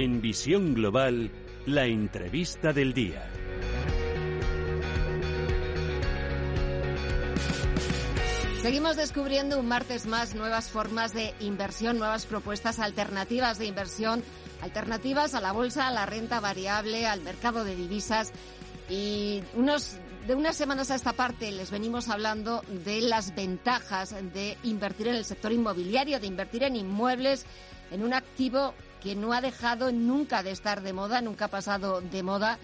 En Visión Global, la entrevista del día. Seguimos descubriendo un martes más nuevas formas de inversión, nuevas propuestas alternativas de inversión, alternativas a la bolsa, a la renta variable, al mercado de divisas. Y unos, de unas semanas a esta parte les venimos hablando de las ventajas de invertir en el sector inmobiliario, de invertir en inmuebles, en un activo que no ha dejado nunca de estar de moda, nunca ha pasado de moda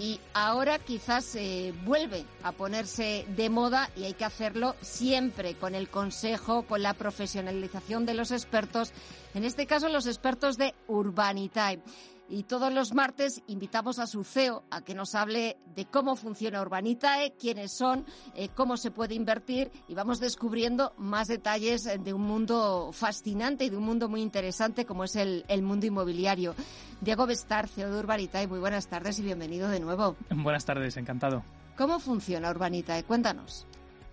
y ahora quizás eh, vuelve a ponerse de moda y hay que hacerlo siempre con el consejo, con la profesionalización de los expertos, en este caso los expertos de Urbanitae. Y todos los martes invitamos a su CEO a que nos hable de cómo funciona Urbanitae, quiénes son, eh, cómo se puede invertir y vamos descubriendo más detalles de un mundo fascinante y de un mundo muy interesante como es el, el mundo inmobiliario. Diego Bestar, CEO de Urbanitae, muy buenas tardes y bienvenido de nuevo. Buenas tardes, encantado. ¿Cómo funciona Urbanitae? Cuéntanos.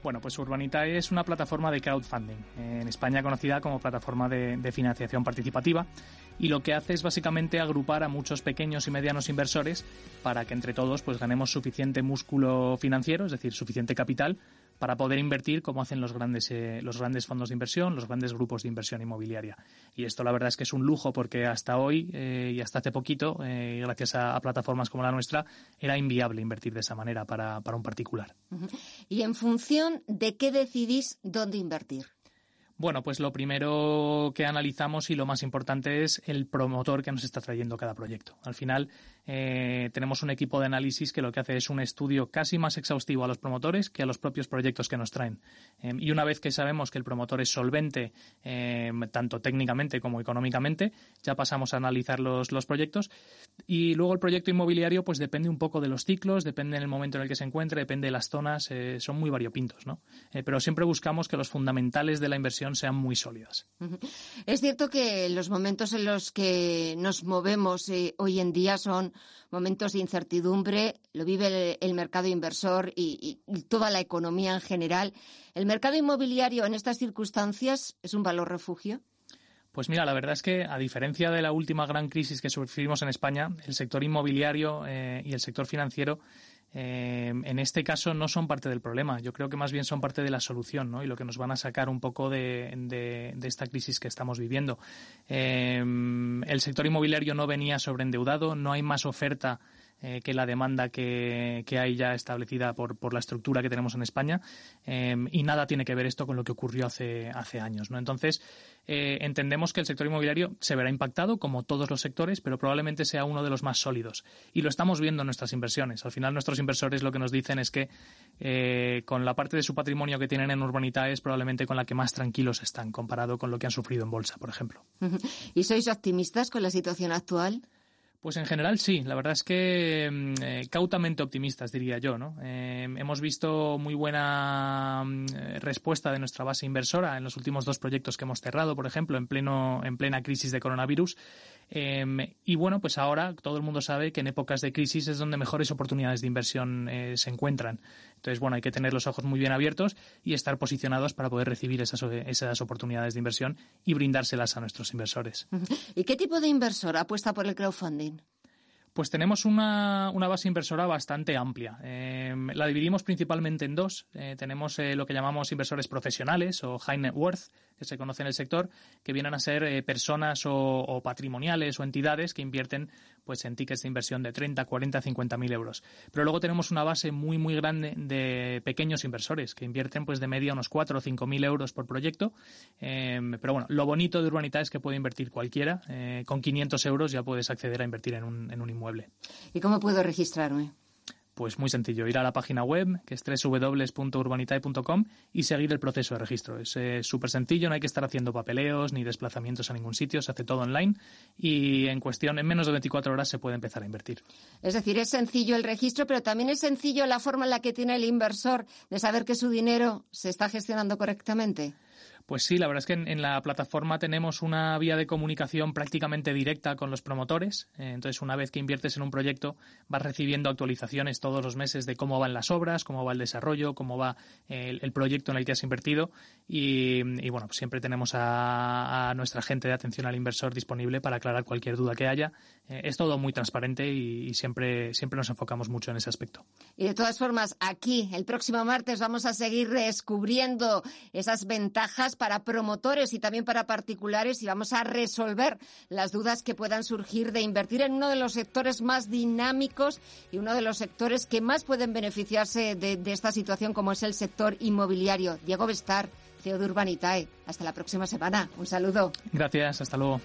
Bueno, pues Urbanitae es una plataforma de crowdfunding, en España conocida como plataforma de, de, financiación participativa, y lo que hace es básicamente agrupar a muchos pequeños y medianos inversores para que entre todos pues ganemos suficiente músculo financiero, es decir, suficiente capital para poder invertir como hacen los grandes eh, los grandes fondos de inversión, los grandes grupos de inversión inmobiliaria. Y esto la verdad es que es un lujo porque hasta hoy eh, y hasta hace poquito, eh, gracias a, a, plataformas como la nuestra, era inviable invertir de esa manera para, para un particular. Y en función de qué decidís dónde invertir. Bueno, pues lo primero que analizamos y lo más importante es el promotor que nos está trayendo cada proyecto. Al final eh, tenemos un equipo de análisis que lo que hace es un estudio casi más exhaustivo a los promotores que a los propios proyectos que nos traen. Eh, y una vez que sabemos que el promotor es solvente, eh, tanto técnicamente como económicamente, ya pasamos a analizar los, los proyectos. Y luego el proyecto inmobiliario, pues depende un poco de los ciclos, depende del momento en el que se encuentre, depende de las zonas, son muy variopintos, ¿no? pero siempre buscamos que los fundamentales de la inversión sean muy sólidas. Es cierto que los momentos en los que nos movemos eh, hoy en día son momentos de incertidumbre, lo vive el, el mercado inversor y, y, toda la economía en general. ¿El mercado inmobiliario en estas circunstancias es un valor refugio? Pues mira, la verdad es que a diferencia de la última gran crisis que sufrimos en España, el sector inmobiliario eh, y el sector financiero eh, en este caso no son parte del problema. Yo creo que más bien son parte de la solución, ¿no? Y lo que nos van a sacar un poco de, esta crisis que estamos viviendo. Eh, el sector inmobiliario no venía sobreendeudado, no hay más oferta eh, que la demanda que, que, hay ya establecida por, por, la estructura que tenemos en España eh, y nada tiene que ver esto con lo que ocurrió hace, hace años. ¿no? Entonces, eh, entendemos que el sector inmobiliario se verá impactado como todos los sectores, pero probablemente sea uno de los más sólidos. Y lo estamos viendo en nuestras inversiones. Al final, nuestros inversores lo que nos dicen es que eh, con la parte de su patrimonio que tienen en Urbanita es probablemente con la que más tranquilos están comparado con lo que han sufrido en bolsa, por ejemplo. ¿Y sois optimistas con la situación actual? Pues en general sí, la verdad es que eh, cautamente optimistas diría yo, ¿no? Eh, hemos visto muy buena eh, respuesta de nuestra base inversora en los últimos dos proyectos que hemos cerrado, por ejemplo, en pleno en plena crisis de coronavirus. Y bueno, pues ahora todo el mundo sabe que en épocas de crisis es donde mejores oportunidades de inversión se encuentran. Entonces, bueno, hay que tener los ojos muy bien abiertos y estar posicionados para poder recibir esas, esas oportunidades de inversión y brindárselas a nuestros inversores. ¿Y qué tipo de inversor apuesta por el crowdfunding? Pues tenemos una, una, base inversora bastante amplia. Eh, la dividimos principalmente en dos. Eh, tenemos eh, lo que llamamos inversores profesionales o high net worth, que se conoce en el sector, que vienen a ser eh, personas o, patrimoniales o entidades que invierten pues en tickets de inversión de 30, 40, 50 mil euros. Pero luego tenemos una base muy, muy grande de pequeños inversores que invierten pues de media unos 4 o 5 mil euros por proyecto. pero bueno, lo bonito de Urbanita es que puede invertir cualquiera. con 500 euros ya puedes acceder a invertir en un, en un inmueble. ¿Y cómo puedo registrarme? Pues muy sencillo, ir a la página web, que es www.urbanitae.com y seguir el proceso de registro. Es eh, súper sencillo, no hay que estar haciendo papeleos ni desplazamientos a ningún sitio, se hace todo online y en cuestión, en menos de 24 horas se puede empezar a invertir. Es decir, es sencillo el registro, pero también es sencillo la forma en la que tiene el inversor de saber que su dinero se está gestionando correctamente. Pues sí, la verdad es que en, la plataforma tenemos una vía de comunicación prácticamente directa con los promotores. Eh, entonces, una vez que inviertes en un proyecto, vas recibiendo actualizaciones todos los meses de cómo van las obras, cómo va el desarrollo, cómo va el, proyecto en el que has invertido. Y, bueno, siempre tenemos a, nuestra gente de atención al inversor disponible para aclarar cualquier duda que haya. Eh, es todo muy transparente y, y, siempre, siempre nos enfocamos mucho en ese aspecto. Y de todas formas, aquí el próximo martes vamos a seguir descubriendo esas ventajas para promotores y también para particulares y vamos a resolver las dudas que puedan surgir de invertir en uno de los sectores más dinámicos y uno de los sectores que más pueden beneficiarse de, esta situación como es el sector inmobiliario. Diego Bestar, CEO de Urbanitae. Hasta la próxima semana. Un saludo. Gracias, hasta luego.